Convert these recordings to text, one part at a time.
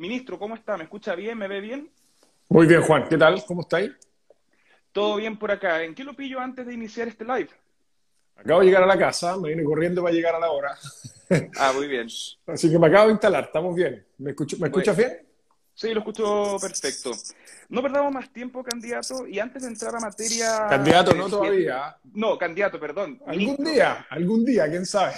Ministro, ¿cómo está? ¿Me escucha bien? ¿Me ve bien? Muy bien, Juan. ¿Qué tal? ¿Cómo estáis? Todo bien por acá. ¿En qué lo pillo antes de iniciar este live? Acabo de llegar a la casa, me vine corriendo para llegar a la hora. Ah, muy bien. Así que me acabo de instalar, estamos bien. ¿Me, escucho, ¿me escuchas bien? Sí, lo escucho perfecto. No perdamos más tiempo, candidato, y antes de entrar a materia... Candidato, no todavía. No, candidato, perdón. Algún día, algún día, quién sabe.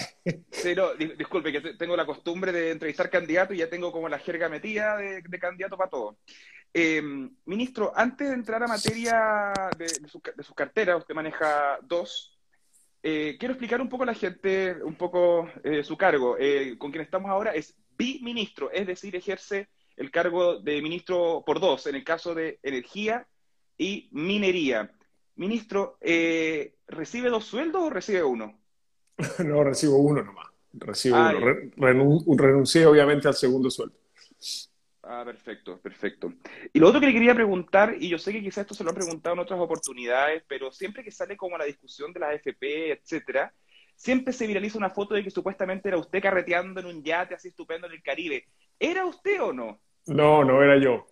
Sí, no, disculpe, que tengo la costumbre de entrevistar candidatos y ya tengo como la jerga metida de, candidato para todo. Em, ministro, antes de entrar a materia de, su, de sus carteras, usted maneja dos, eh, quiero explicar un poco a la gente, un poco eh, su cargo. Eh, con quien estamos ahora es biministro, es decir, ejerce el cargo de ministro por dos, en el caso de energía y minería. Ministro, ¿recibe dos sueldos o recibe uno? no, recibo uno nomás. Recibo ah, uno. renuncié obviamente al segundo sueldo. Ah, perfecto, perfecto. Y lo otro que le quería preguntar, y yo sé que quizás esto se lo han preguntado en otras oportunidades, pero siempre que sale como la discusión de la AFP, etcétera, siempre se viraliza una foto de que supuestamente era usted carreteando en un yate así estupendo en el Caribe. ¿Era usted o no? No, no era yo.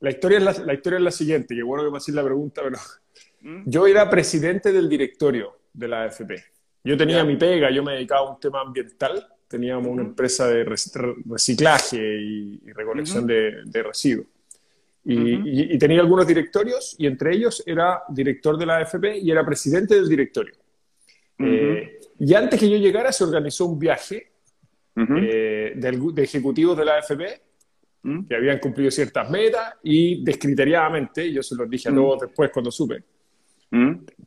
La historia es la, historia es la siguiente, que bueno que me hacéis la pregunta, pero ¿Mm? yo era presidente del directorio de la AFP. Yo tenía mi pega, yo me dedicaba a un tema ambiental teníamos una empresa de reciclaje y, recolección de, residuos. Y, tenía algunos directorios y entre ellos era director de la AFP y era presidente del directorio. Eh, y antes que yo llegara se organizó un viaje eh, de, ejecutivos de la AFP que habían cumplido ciertas metas y descriteriadamente, yo se los dije a todos después cuando supe,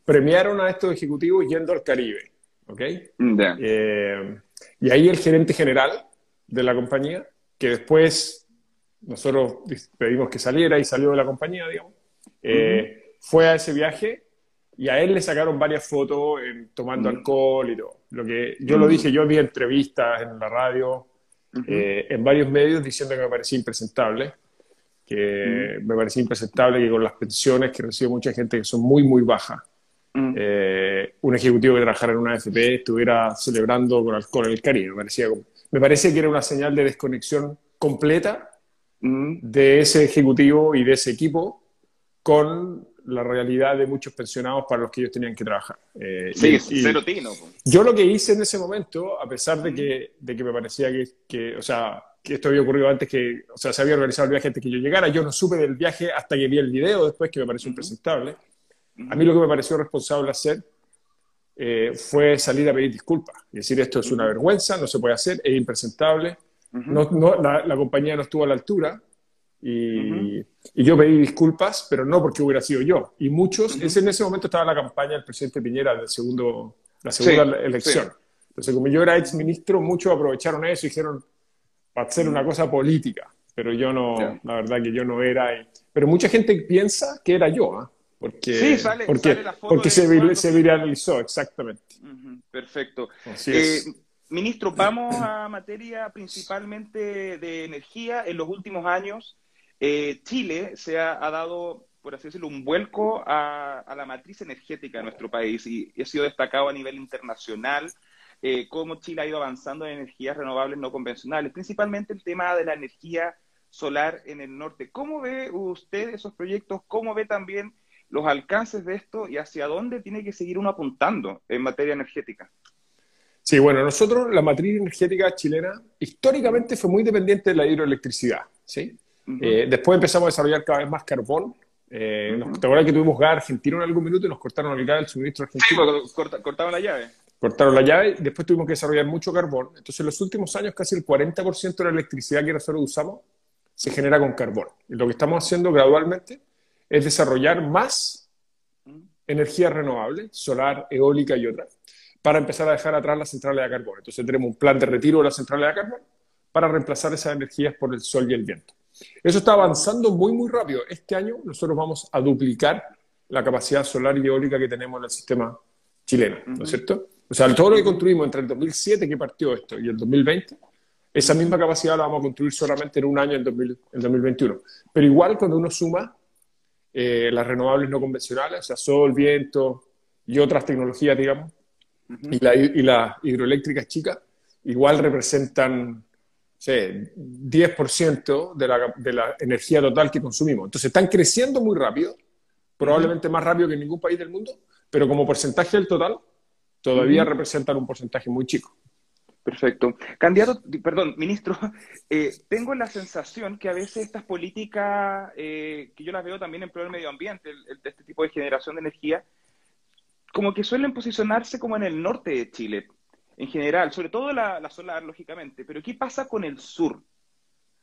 premiaron a estos ejecutivos yendo al Caribe. ¿ok? Eh, y ahí el gerente general de la compañía, que después nosotros pedimos que saliera y salió de la compañía, digamos, eh, fue a ese viaje y a él le sacaron varias fotos tomando alcohol y todo. Lo que yo lo dije, yo vi entrevistas en la radio, eh, en varios medios diciendo que me parecía impresentable, que me parecía impresentable que con las pensiones que recibe mucha gente que son muy, muy bajas, eh, un ejecutivo que trabajara en una AFP estuviera celebrando con alcohol en el Caribe. Me, parecía, me parece que era una señal de desconexión completa de ese ejecutivo y de ese equipo con la realidad de muchos pensionados para los que ellos tenían que trabajar. Eh, sí, cero tino. Yo lo que hice en ese momento, a pesar de que, de que me parecía que, que, o sea, que esto había ocurrido antes que, o sea, se había organizado el viaje antes que yo llegara, yo no supe del viaje hasta que vi el video después, que me pareció impresentable. A mí lo que me pareció responsable hacer eh, fue salir a pedir disculpas. Y decir, esto es una vergüenza, no se puede hacer, es impresentable. no, no, la, compañía no estuvo a la altura. Y, y, yo pedí disculpas, pero no porque hubiera sido yo. Y muchos, ese, en ese momento estaba la campaña del presidente Piñera del segundo, la segunda elección. Entonces, como yo era ex ministro, muchos aprovecharon eso y dijeron, para hacer una cosa política. Pero yo no, la verdad que yo no era. Pero mucha gente piensa que era yo. ¿ah? Porque, sí, sale, porque, la foto porque se, se, viralizó, exactamente. perfecto. Eh, ministro, vamos a materia principalmente de energía. En los últimos años, eh, Chile se ha, dado, por así decirlo, un vuelco a, la matriz energética de nuestro país y, ha sido destacado a nivel internacional. Eh, cómo Chile ha ido avanzando en energías renovables no convencionales, principalmente el tema de la energía solar en el norte. ¿Cómo ve usted esos proyectos? ¿Cómo ve también los alcances de esto y hacia dónde tiene que seguir uno apuntando en materia energética. Sí, bueno, nosotros, la matriz energética chilena, históricamente fue muy dependiente de la hidroelectricidad, ¿sí? Eh, después empezamos a desarrollar cada vez más carbón. Eh, ¿Te acuerdas que tuvimos gas argentino en algún minuto y nos cortaron el gas del suministro argentino? Sí, cortaron la llave. Cortaron la llave, después tuvimos que desarrollar mucho carbón. Entonces, en los últimos años, casi el 40% de la electricidad que nosotros usamos se genera con carbón. Y lo que estamos haciendo gradualmente es desarrollar más energía renovable, solar, eólica y otras, para empezar a dejar atrás las centrales de carbón. Entonces tenemos un plan de retiro de las centrales de carbón para reemplazar esas energías por el sol y el viento. Eso está avanzando muy, muy rápido. Este año nosotros vamos a duplicar la capacidad solar y eólica que tenemos en el sistema chileno, ¿no es cierto? O sea, todo lo que construimos entre el 2007 que partió esto y el 2020, esa misma capacidad la vamos a construir solamente en un año, en, en 2021. Pero igual cuando uno suma eh, las renovables no convencionales, o sea, sol, viento y otras tecnologías, digamos, y, las hidroeléctricas chicas, igual representan sí, 10% de la, de la energía total que consumimos. Entonces están creciendo muy rápido, probablemente más rápido que en ningún país del mundo, pero como porcentaje del total, todavía representan un porcentaje muy chico. Perfecto. Candidato, perdón, ministro, eh, tengo la sensación que a veces estas políticas, eh, que yo las veo también en pro del medio ambiente, de este tipo de generación de energía, como que suelen posicionarse como en el norte de Chile, en general, sobre todo la, solar, lógicamente, pero ¿qué pasa con el sur?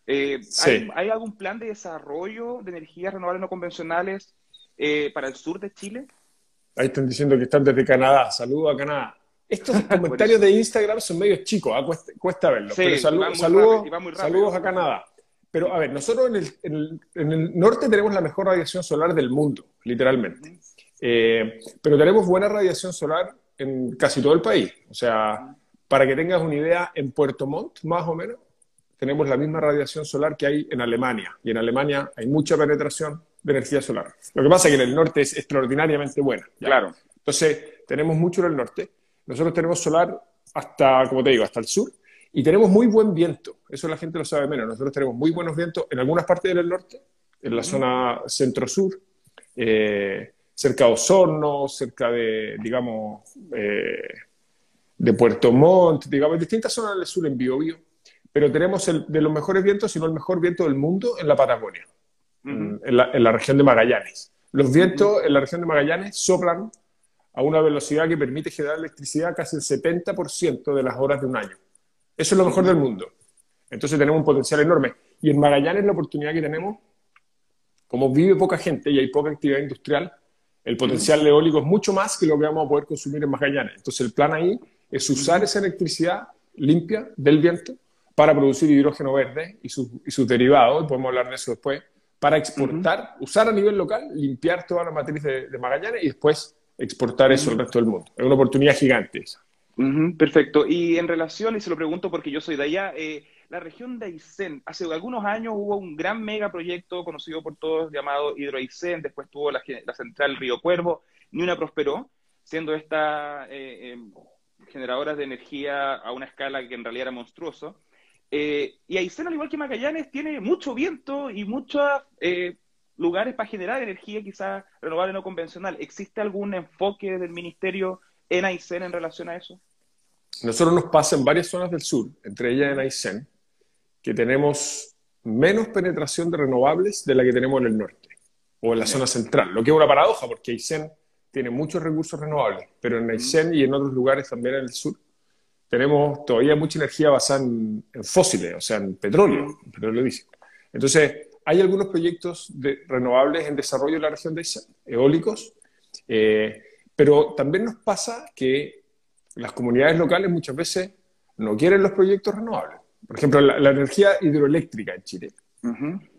Eh, ¿hay, algún plan de desarrollo de energías renovables no convencionales para el sur de Chile? Ahí están diciendo que están desde Canadá. Saludos a Canadá. Estos comentarios de Instagram son medio chicos, ¿ah? cuesta, verlos. pero saludos, a Canadá. Pero a ver, nosotros en el, norte tenemos la mejor radiación solar del mundo, literalmente. Eh, pero tenemos buena radiación solar en casi todo el país. O sea, para que tengas una idea, en Puerto Montt, más o menos, tenemos la misma radiación solar que hay en Alemania. Y en Alemania hay mucha penetración de energía solar. Lo que pasa es que en el norte es extraordinariamente buena. Claro. Entonces, tenemos mucho en el norte. Nosotros tenemos solar hasta, como te digo, hasta el sur y tenemos muy buen viento. Eso la gente lo sabe menos. Nosotros tenemos muy buenos vientos en algunas partes del norte, en la zona centro-sur, eh, cerca de Osorno, cerca de, digamos, eh, de Puerto Montt, digamos, en distintas zonas del sur en Biobío. Pero tenemos el, de los mejores vientos, si no el mejor viento del mundo, en la Patagonia, en, la, en, la, región de Magallanes. Los vientos en la región de Magallanes soplan a una velocidad que permite generar electricidad casi el 70% de las horas de un año. Eso es lo mejor del mundo. Entonces tenemos un potencial enorme. Y en Magallanes la oportunidad que tenemos, como vive poca gente y hay poca actividad industrial, el potencial eólico es mucho más que lo que vamos a poder consumir en Magallanes. Entonces el plan ahí es usar esa electricidad limpia del viento para producir hidrógeno verde y, sus derivados, y podemos hablar de eso después, para exportar, usar a nivel local, limpiar toda la matriz de, de Magallanes y después exportar eso al resto del mundo. Es una oportunidad gigante esa. perfecto. Y en relación, y se lo pregunto porque yo soy de allá, eh, la región de Aysén, hace algunos años hubo un gran megaproyecto conocido por todos llamado Hidro Aysén, después tuvo la, central Río Cuervo, ni una prosperó, siendo esta eh, em, generadoras de energía a una escala que en realidad era monstruoso. Eh, y Aysén, al igual que Magallanes, tiene mucho viento y mucha eh, lugares para generar energía quizás renovable no convencional. ¿Existe algún enfoque del ministerio en Aysén en relación a eso? Nosotros nos pasa en varias zonas del sur, entre ellas en Aysén, que tenemos menos penetración de renovables de la que tenemos en el norte o en la zona central, lo que es una paradoja porque Aysén tiene muchos recursos renovables, pero en Aysén y en otros lugares también en el sur tenemos todavía mucha energía basada en, fósiles, o sea, en petróleo, en petróleo diésel. Entonces, hay algunos proyectos de renovables en desarrollo en la región de eólicos, eh, pero también nos pasa que las comunidades locales muchas veces no quieren los proyectos renovables. Por ejemplo, la, energía hidroeléctrica en Chile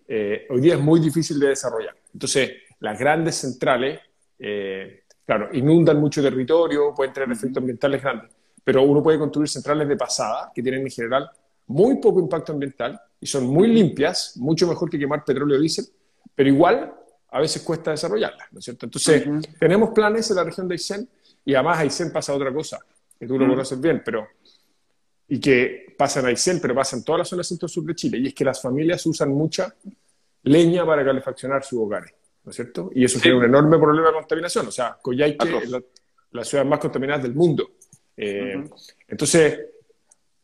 eh, hoy día es muy difícil de desarrollar. Entonces, las grandes centrales, eh, claro, inundan mucho territorio, pueden tener efectos ambientales grandes, pero uno puede construir centrales de pasada que tienen en general muy poco impacto ambiental y son muy limpias, mucho mejor que quemar petróleo o diésel, pero igual a veces cuesta desarrollarlas, ¿no es cierto? Entonces, tenemos planes en la región de Aysén y además Aysén pasa otra cosa, que tú lo conoces bien, pero y que pasa en Aysén, pero pasa en todas las zonas centro-sur de Chile, y es que las familias usan mucha leña para calefaccionar sus hogares, ¿no es cierto? Y eso tiene un enorme problema de contaminación, o sea, Coyhaique es la, ciudad más contaminada del mundo. Eh, entonces,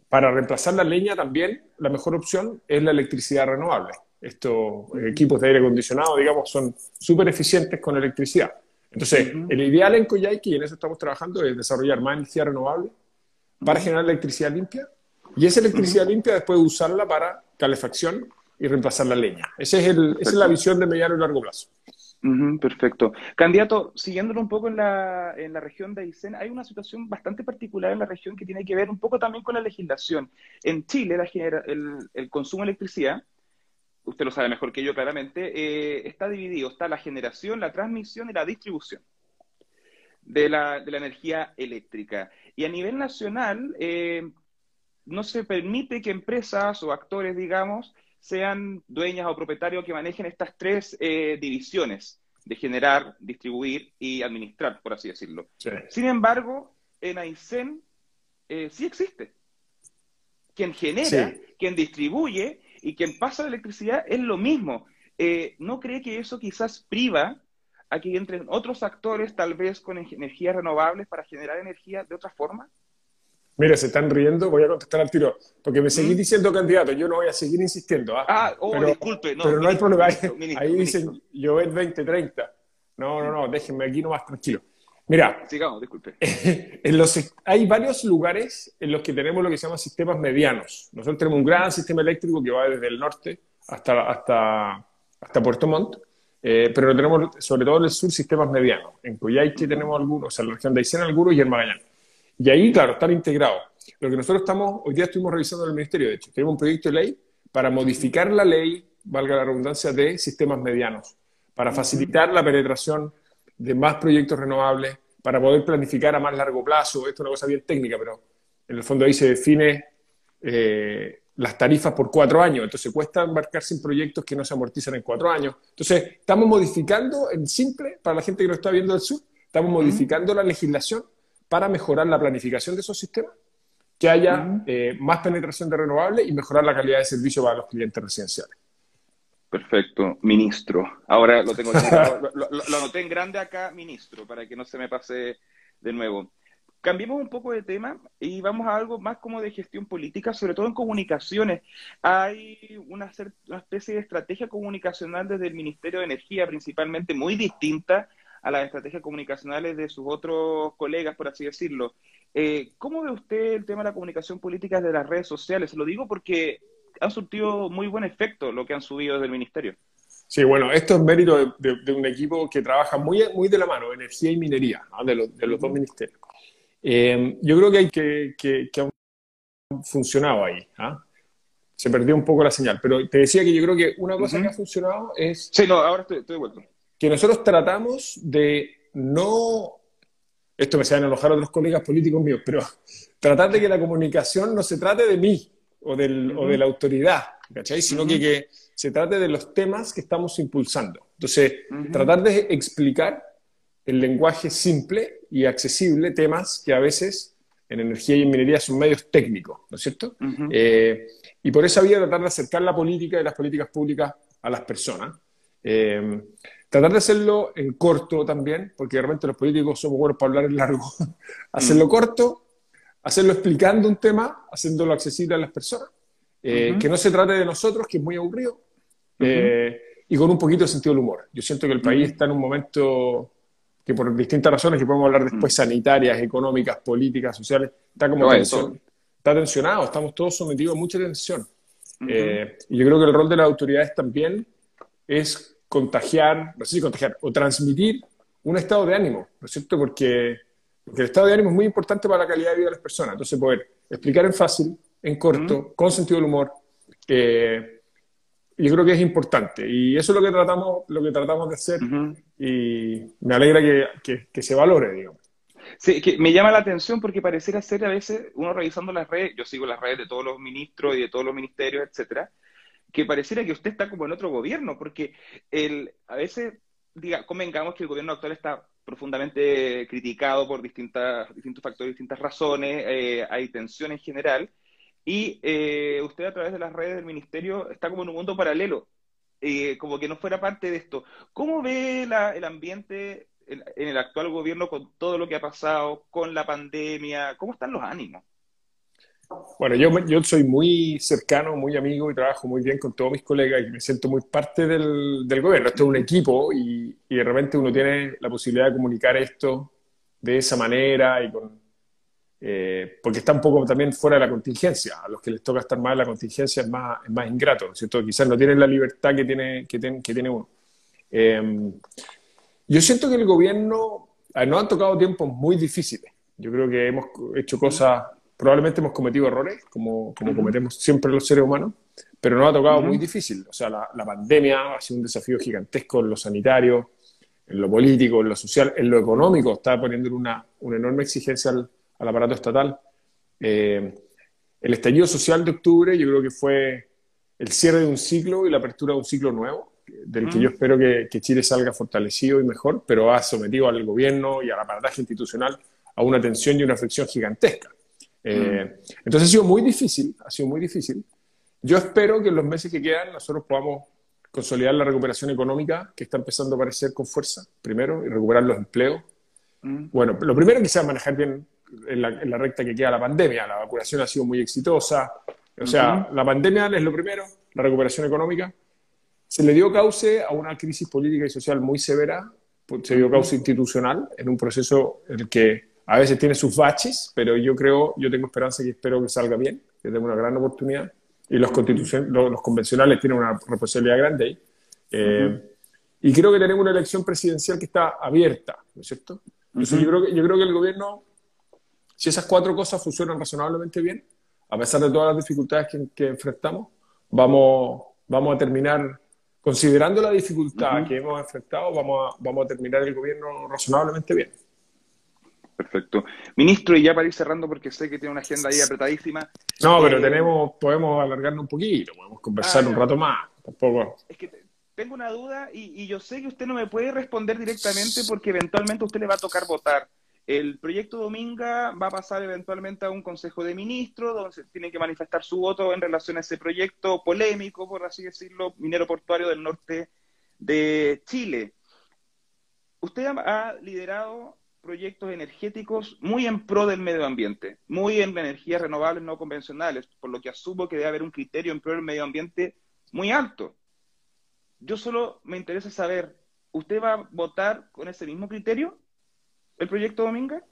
para reemplazar la leña también la mejor opción es la electricidad renovable. Estos equipos de aire acondicionado, digamos, son súper eficientes con electricidad. Entonces, el ideal en Coyhaique, y en eso estamos trabajando, es desarrollar más energía renovable para generar electricidad limpia. Y esa electricidad limpia después usarla para calefacción y reemplazar la leña. Ese es el, esa es la visión de mediano y largo plazo perfecto. Candidato, siguiéndolo un poco en la, en la región de Aysén, hay una situación bastante particular en la región que tiene que ver un poco también con la legislación. En Chile, la el, el, consumo de electricidad, usted lo sabe mejor que yo claramente, eh, está dividido. Está la generación, la transmisión y la distribución de la, de la energía eléctrica. Y a nivel nacional, eh, no se permite que empresas o actores, digamos, sean dueñas o propietarios que manejen estas tres eh, divisiones de generar, distribuir y administrar, por así decirlo. Sin embargo, en Aysén eh, sí existe. quien genera, quien distribuye y quien pasa la electricidad es lo mismo. Eh, ¿No cree que eso quizás priva a que entren otros actores, tal vez con energías renovables, para generar energía de otra forma? Mira, se están riendo, voy a contestar al tiro, porque me seguís ¿Mm? diciendo candidato, yo no voy a seguir insistiendo. ¿ah? ah oh, pero, disculpe, no. Pero no hay problema, ahí, dicen, yo el 2030. No, no, no, déjenme aquí nomás tranquilo. Mira, sigamos, disculpe. En los, hay varios lugares en los que tenemos lo que se llama sistemas medianos. Nosotros tenemos un gran sistema eléctrico que va desde el norte hasta, hasta, hasta Puerto Montt, eh, pero tenemos sobre todo en el sur sistemas medianos. En Coyhaique tenemos algunos, o sea, en la región de Aysén algunos y en Magallanes. Y ahí, claro, están integrados. Lo que nosotros estamos, hoy día estuvimos revisando en el Ministerio, de hecho, tenemos un proyecto de ley para modificar la ley, valga la redundancia, de sistemas medianos, para facilitar la penetración de más proyectos renovables, para poder planificar a más largo plazo. Esto es una cosa bien técnica, pero en el fondo ahí se define eh, las tarifas por cuatro años. Entonces cuesta embarcarse en proyectos que no se amortizan en cuatro años. Entonces estamos modificando, en simple, para la gente que lo está viendo del sur, estamos modificando la legislación para mejorar la planificación de esos sistemas, que haya eh, más penetración de renovables y mejorar la calidad de servicio para los clientes residenciales. Perfecto, ministro. Ahora lo tengo, lo, lo, anoté en grande acá, ministro, para que no se me pase de nuevo. Cambiemos un poco de tema y vamos a algo más como de gestión política, sobre todo en comunicaciones. Hay una, una especie de estrategia comunicacional desde el Ministerio de Energía, principalmente muy distinta a las estrategias comunicacionales de sus otros colegas, por así decirlo. Eh, ¿Cómo ve usted el tema de la comunicación política de las redes sociales? Lo digo porque han surtido muy buen efecto lo que han subido desde el Ministerio. Sí, bueno, esto es mérito de, un equipo que trabaja muy, muy de la mano, energía y minería, de, los, de los dos ministerios. Eh, yo creo que hay que, que, que ha funcionado ahí. ¿ah? Se perdió un poco la señal, pero te decía que yo creo que una cosa que ha funcionado es... Sí, no, ahora estoy, estoy de vuelta que nosotros tratamos de no, esto me se van a enojar otros colegas políticos míos, pero tratar de que la comunicación no se trate de mí o, del, o de la autoridad, ¿cachai? Sino que, que, se trate de los temas que estamos impulsando. Entonces, tratar de explicar el lenguaje simple y accesible temas que a veces en energía y en minería son medios técnicos, ¿no es cierto? Eh, y por esa vía tratar de acercar la política y las políticas públicas a las personas. Eh, Tratar de hacerlo en corto también, porque realmente los políticos somos buenos para hablar en largo. hacerlo mm. corto, hacerlo explicando un tema, haciéndolo accesible a las personas. Eh, que no se trate de nosotros, que es muy aburrido, y con un poquito de sentido del humor. Yo siento que el país está en un momento que por distintas razones que podemos hablar después, sanitarias, económicas, políticas, sociales, está como está tensionado, estamos todos sometidos a mucha tensión. Eh, y yo creo que el rol de las autoridades también es contagiar, no sé si contagiar, o transmitir un estado de ánimo, ¿no es cierto? Porque, el estado de ánimo es muy importante para la calidad de vida de las personas. Entonces, poder explicar en fácil, en corto, con sentido del humor, eh, yo creo que es importante. Y eso es lo que tratamos, lo que tratamos de hacer y me alegra que, que, se valore, digamos. Sí, que me llama la atención porque pareciera ser a veces, uno revisando las redes, yo sigo las redes de todos los ministros y de todos los ministerios, etcétera, que pareciera que usted está como en otro gobierno, porque el, a veces, diga, convengamos que el gobierno actual está profundamente criticado por distintas, distintos factores, distintas razones, eh, hay tensión en general, y eh, usted a través de las redes del ministerio está como en un mundo paralelo, eh, como que no fuera parte de esto. ¿Cómo ve el ambiente en, el actual gobierno con todo lo que ha pasado, con la pandemia? ¿Cómo están los ánimos? Bueno, yo, yo soy muy cercano, muy amigo y trabajo muy bien con todos mis colegas y me siento muy parte del, del gobierno. Esto es un equipo y, y, de repente uno tiene la posibilidad de comunicar esto de esa manera y con, eh, porque está un poco también fuera de la contingencia. A los que les toca estar más en la contingencia es más, es más ingrato, ¿no es cierto? Quizás no tienen la libertad que tiene, que, que tiene uno. Eh, yo siento que el gobierno nos han tocado tiempos muy difíciles. Yo creo que hemos hecho cosas probablemente hemos cometido errores, como, como cometemos siempre los seres humanos, pero nos ha tocado muy difícil. O sea, la, la, pandemia ha sido un desafío gigantesco en lo sanitario, en lo político, en lo social, en lo económico. Está poniendo una, una enorme exigencia al, al aparato estatal. Eh, el estallido social de octubre yo creo que fue el cierre de un ciclo y la apertura de un ciclo nuevo, del que yo espero que, que, Chile salga fortalecido y mejor, pero ha sometido al gobierno y al aparataje institucional a una tensión y una fricción gigantesca. Eh, entonces ha sido muy difícil, ha sido muy difícil. Yo espero que en los meses que quedan nosotros podamos consolidar la recuperación económica que está empezando a aparecer con fuerza, primero, y recuperar los empleos. Bueno, lo primero quizás manejar bien en la, en la, recta que queda la pandemia. La vacunación ha sido muy exitosa. O sea, la pandemia es lo primero, la recuperación económica. Se le dio cauce a una crisis política y social muy severa, se dio cauce institucional en un proceso en el que a veces tiene sus baches, pero yo creo, yo tengo esperanza y espero que salga bien, que tenga una gran oportunidad. Y los, los, convencionales tienen una responsabilidad grande ahí. Eh, y creo que tenemos una elección presidencial que está abierta, ¿no es cierto? Entonces yo, creo que, yo creo que el gobierno, si esas cuatro cosas funcionan razonablemente bien, a pesar de todas las dificultades que, enfrentamos, vamos, vamos a terminar, considerando la dificultad que hemos enfrentado, vamos a, vamos a terminar el gobierno razonablemente bien. Perfecto. Ministro, y ya para ir cerrando, porque sé que tiene una agenda ahí apretadísima. No, pero eh, tenemos, podemos alargarnos un poquito, podemos conversar un rato más. Tampoco. Es que tengo una duda y, yo sé que usted no me puede responder directamente porque eventualmente a usted le va a tocar votar. El proyecto Dominga va a pasar eventualmente a un consejo de ministros donde se tiene que manifestar su voto en relación a ese proyecto polémico, por así decirlo, minero portuario del norte de Chile. Usted ha liderado proyectos energéticos muy en pro del medio ambiente, muy en energías renovables no convencionales, por lo que asumo que debe haber un criterio en pro del medio ambiente muy alto. Yo solo me interesa saber, ¿usted va a votar con ese mismo criterio el proyecto Dominga?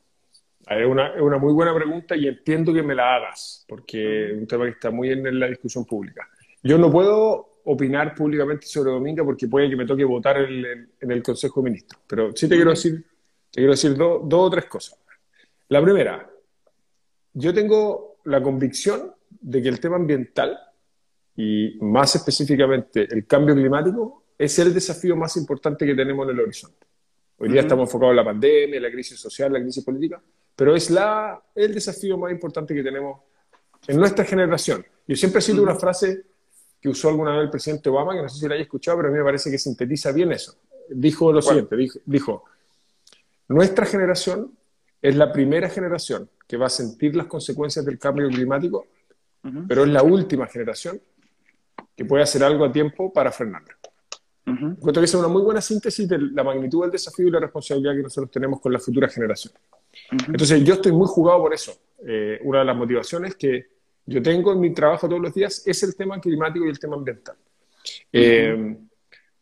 Es una, es una muy buena pregunta y entiendo que me la hagas, porque es un tema que está muy en la discusión pública. Yo no puedo opinar públicamente sobre Dominga porque puede que me toque votar en, en el Consejo de Ministros, pero sí te quiero decir te quiero decir dos o tres cosas. La primera, yo tengo la convicción de que el tema ambiental y más específicamente el cambio climático es el desafío más importante que tenemos en el horizonte. Hoy día estamos enfocados en la pandemia, la crisis social, la crisis política, pero es la, el desafío más importante que tenemos en nuestra generación. Yo siempre sido una frase que usó alguna vez el presidente Obama, que no sé si la haya escuchado, pero a mí me parece que sintetiza bien eso. Dijo lo siguiente, dijo nuestra generación es la primera generación que va a sentir las consecuencias del cambio climático, pero es la última generación que puede hacer algo a tiempo para frenarlo. Encuentro que es una muy buena síntesis de la magnitud del desafío y la responsabilidad que nosotros tenemos con la futura generación. Entonces, yo estoy muy jugado por eso. Eh, una de las motivaciones que yo tengo en mi trabajo todos los días es el tema climático y el tema ambiental. Eh,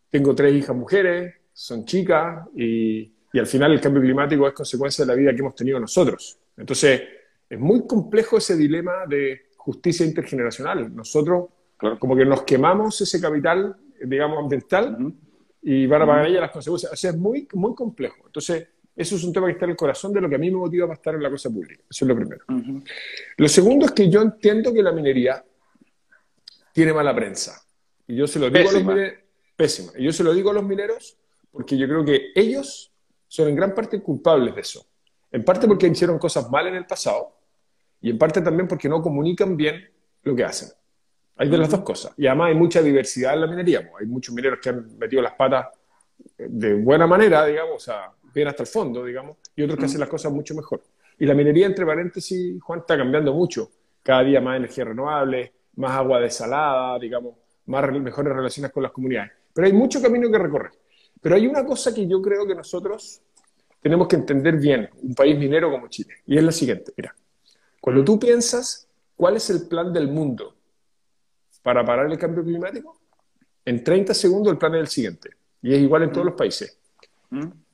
tengo tres hijas mujeres, son chicas y y al final el cambio climático es consecuencia de la vida que hemos tenido nosotros. Entonces, es muy complejo ese dilema de justicia intergeneracional. Nosotros como que nos quemamos ese capital, digamos, ambiental y van a pagar ella las consecuencias. O sea, es muy, muy complejo. Entonces, eso es un tema que está en el corazón de lo que a mí me motiva para estar en la cosa pública. Eso es lo primero. Lo segundo es que yo entiendo que la minería tiene mala prensa. Y yo se lo digo a los mineros, pésima. Y yo se lo digo a los mineros porque yo creo que ellos son en gran parte culpables de eso. En parte porque hicieron cosas mal en el pasado y en parte también porque no comunican bien lo que hacen. Hay de las dos cosas. Y además hay mucha diversidad en la minería. Hay muchos mineros que han metido las patas de buena manera, digamos, o sea, bien hasta el fondo, digamos, y otros que hacen las cosas mucho mejor. Y la minería, entre paréntesis, Juan, está cambiando mucho. Cada día más energía renovable, más agua desalada, digamos, más mejores relaciones con las comunidades. Pero hay mucho camino que recorrer. Pero hay una cosa que yo creo que nosotros tenemos que entender bien, un país minero como Chile, y es la siguiente, mira, cuando tú piensas cuál es el plan del mundo para parar el cambio climático, en 30 segundos el plan es el siguiente, y es igual en todos los países.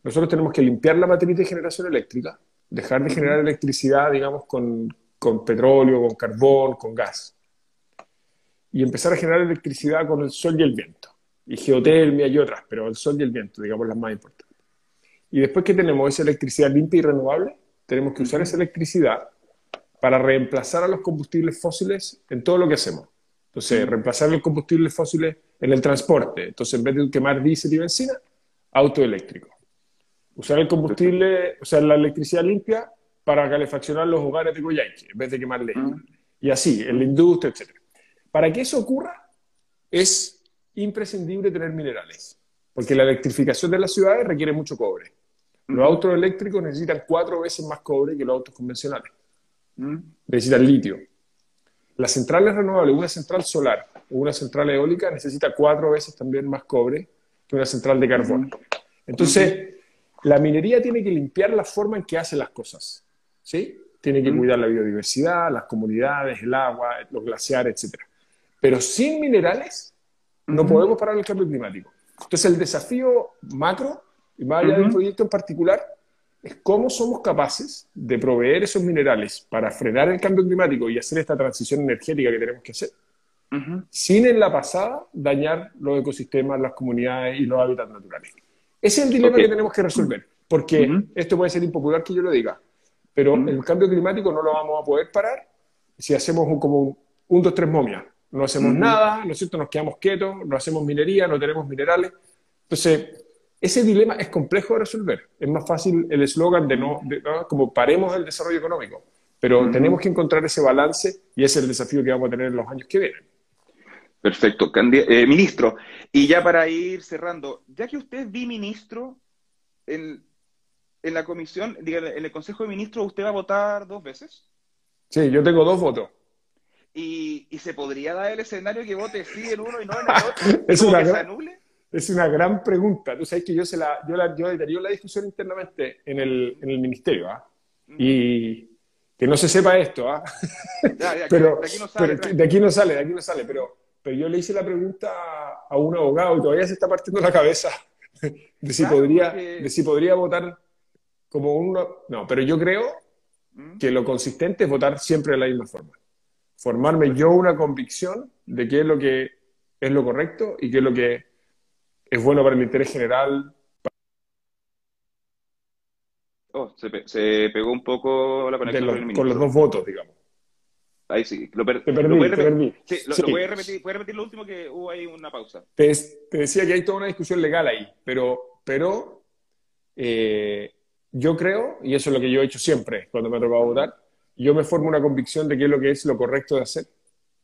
Nosotros tenemos que limpiar la matriz de generación eléctrica, dejar de generar electricidad, digamos, con, con petróleo, con carbón, con gas, y empezar a generar electricidad con el sol y el viento y geotermia y otras, pero el sol y el viento, digamos, las más importantes. Y después que tenemos esa electricidad limpia y renovable, tenemos que usar esa electricidad para reemplazar a los combustibles fósiles en todo lo que hacemos. Entonces, reemplazar los combustibles fósiles en el transporte. Entonces, en vez de quemar diésel y benzina, auto eléctrico. Usar el combustible, o sea, la electricidad limpia para calefaccionar los hogares de Coyhaique, en vez de quemar leña. Y así, en la industria, etc. Para que eso ocurra, es imprescindible tener minerales, porque la electrificación de las ciudades requiere mucho cobre. Los autos eléctricos necesitan cuatro veces más cobre que los autos convencionales. mm. necesitan litio. Las centrales renovables, una central solar o una central eólica necesita cuatro veces también más cobre que una central de carbón. Entonces, la minería tiene que limpiar la forma en que hace las cosas. ¿sí? Tiene que cuidar la biodiversidad, las comunidades, el agua, los glaciares, etc. Pero sin minerales no podemos parar el cambio climático. Entonces, el desafío macro, y más allá de un proyecto en particular, es cómo somos capaces de proveer esos minerales para frenar el cambio climático y hacer esta transición energética que tenemos que hacer, sin en la pasada dañar los ecosistemas, las comunidades y los hábitats naturales. Ese es el dilema que tenemos que resolver, porque esto puede ser impopular que yo lo diga, pero el cambio climático no lo vamos a poder parar si hacemos un, como un, un dos, tres momias. No hacemos nada, ¿no es cierto? Nos quedamos quietos, no hacemos minería, no tenemos minerales. Entonces, ese dilema es complejo de resolver. Es más fácil el eslogan de no, como paremos el desarrollo económico. Pero tenemos que encontrar ese balance y ese es el desafío que vamos a tener en los años que vienen. Perfecto. Eh, ministro, y ya para ir cerrando, ya que usted es biministro, en, en la comisión, en el Consejo de Ministros, ¿usted va a votar dos veces? Sí, yo tengo dos votos. ¿Y, se podría dar el escenario que vote sí en uno y no en el otro? es una gran, Es una gran pregunta. Tú sabes que yo, se la, yo, la, yo la discusión internamente en el, en el ministerio, ¿ah? Y que no se sepa esto, ¿ah? pero, de aquí no sale, de aquí no sale, de aquí no sale, pero, pero yo le hice la pregunta a un abogado y todavía se está partiendo la cabeza de si, podría, de si podría votar como uno... No, pero yo creo ¿Mm? que lo consistente es votar siempre de la misma forma. Formarme yo una convicción de qué es lo que es lo correcto y qué es lo que es bueno para el interés general. Oh, se, pegó un poco la conexión con, el con los dos votos, digamos. Ahí sí. Lo te perdí, lo te perdí. Sí, lo, sí. puede, repetir, lo último que hubo ahí una pausa. Te, te, decía que hay toda una discusión legal ahí, pero, pero eh, yo creo, y eso es lo que yo he hecho siempre cuando me ha tocado votar, yo me formo una convicción de qué es lo que es lo correcto de hacer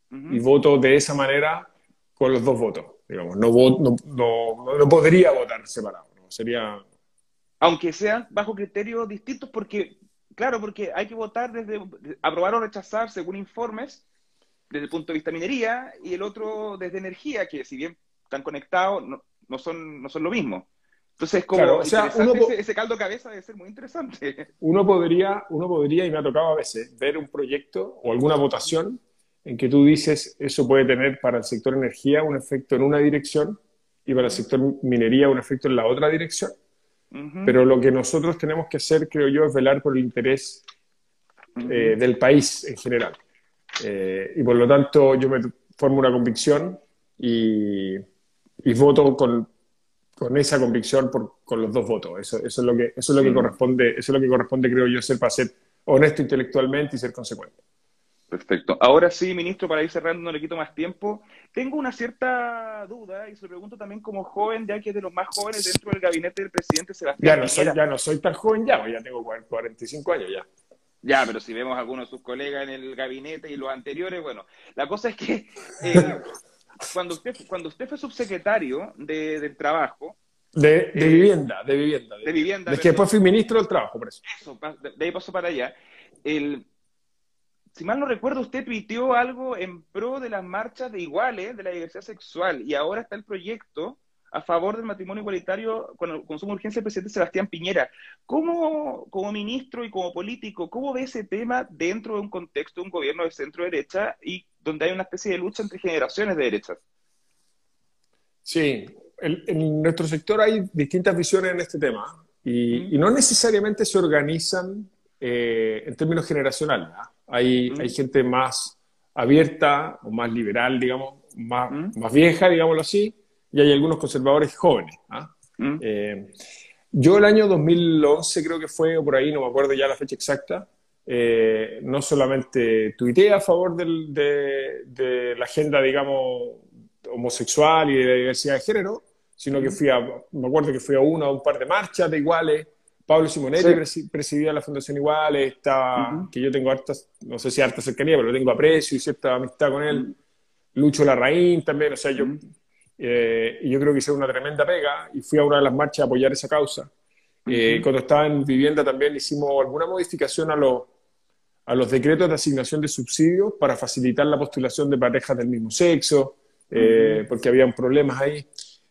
y voto de esa manera con los dos votos. Digamos, no, no, no, no podría votar separado, sería... Aunque sean bajo criterios distintos, porque, claro, porque hay que votar desde aprobar o rechazar según informes, desde el punto de vista minería, y el otro desde energía, que si bien están conectados, no, son, no son lo mismo. Entonces, como ese, caldo cabeza debe ser muy interesante. Uno podría, uno podría, y me ha tocado a veces, ver un proyecto o alguna votación en que tú dices eso puede tener para el sector energía un efecto en una dirección y para el sector minería un efecto en la otra dirección. Pero lo que nosotros tenemos que hacer, creo yo, es velar por el interés eh, del país en general. Eh, y por lo tanto, yo me formo una convicción y, y voto con, con esa convicción por, con los dos votos. Eso, eso, es lo que, eso, es lo que corresponde, eso es lo que corresponde, creo yo, ser para ser honesto intelectualmente y ser consecuente. Perfecto. Ahora sí, ministro, para ir cerrando, no le quito más tiempo. Tengo una cierta duda y se lo pregunto también como joven, ya que es de los más jóvenes dentro del gabinete del presidente Sebastián. Ya no, soy, ya no soy tan joven ya, pues ya tengo 45 años ya. Ya, pero si vemos a algunos de sus colegas en el gabinete y los anteriores, bueno, la cosa es que eh, cuando usted, cuando usted fue subsecretario de, del trabajo. De, de eh, vivienda, de vivienda. De, vivienda. De que después fui ministro del trabajo, por eso. Eso, de, ahí pasó para allá. El, si mal no recuerdo, usted tuiteó algo en pro de las marchas de iguales, de la diversidad sexual, y ahora está el proyecto a favor del matrimonio igualitario con, el, con suma urgencia del presidente Sebastián Piñera. ¿Cómo, como ministro y como político, cómo ve ese tema dentro de un contexto de un gobierno de centro-derecha y donde hay una especie de lucha entre generaciones de derechas? Sí, en nuestro sector hay distintas visiones en este tema y, no necesariamente se organizan eh, en términos generacionales. ¿ah? Hay, hay gente más abierta o más liberal, digamos, más, más vieja, digámoslo así, y hay algunos conservadores jóvenes. ¿ah? Mm. Eh, yo el año 2011 creo que fue, o por ahí, no me acuerdo ya la fecha exacta, eh, no solamente tuiteé a favor de, la agenda, digamos, homosexual y de la diversidad de género, sino que mm. fui a, me acuerdo que fui a una o un par de marchas de iguales. Pablo Simonetti presidía la Fundación Iguales, está, que yo tengo hartas, no sé si harta cercanía, pero tengo aprecio y cierta amistad con él. Mm. Lucho Larraín también, o sea, yo eh, yo creo que hice una tremenda pega y fui a una de las marchas a apoyar esa causa. Eh, cuando estaba en vivienda también hicimos alguna modificación a, los a los decretos de asignación de subsidios para facilitar la postulación de parejas del mismo sexo, eh, porque habían problemas ahí.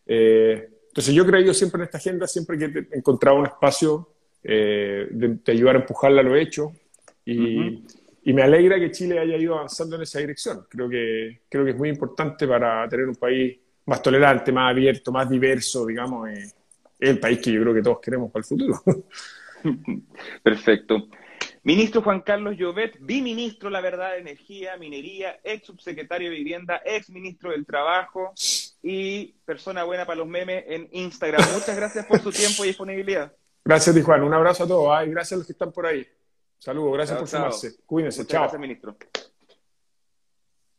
Eh, entonces yo creo yo siempre en esta agenda, siempre que he encontrado un espacio eh, de, ayudar a empujarla lo he hecho y, y, me alegra que Chile haya ido avanzando en esa dirección. Creo que, creo que es muy importante para tener un país más tolerante, más abierto, más diverso, digamos, es el país que yo creo que todos queremos para el futuro. Perfecto. Ministro Juan Carlos Llobet, biministro, la verdad, de Energía, Minería, ex subsecretario de Vivienda, ex ministro del Trabajo y persona buena para los memes en Instagram. Muchas gracias por su tiempo y disponibilidad. Gracias, Tijuana. Un abrazo a todos. Ay, gracias a los que están por ahí. Saludos, gracias por sumarse. Cuídense. chao. Gracias, ministro.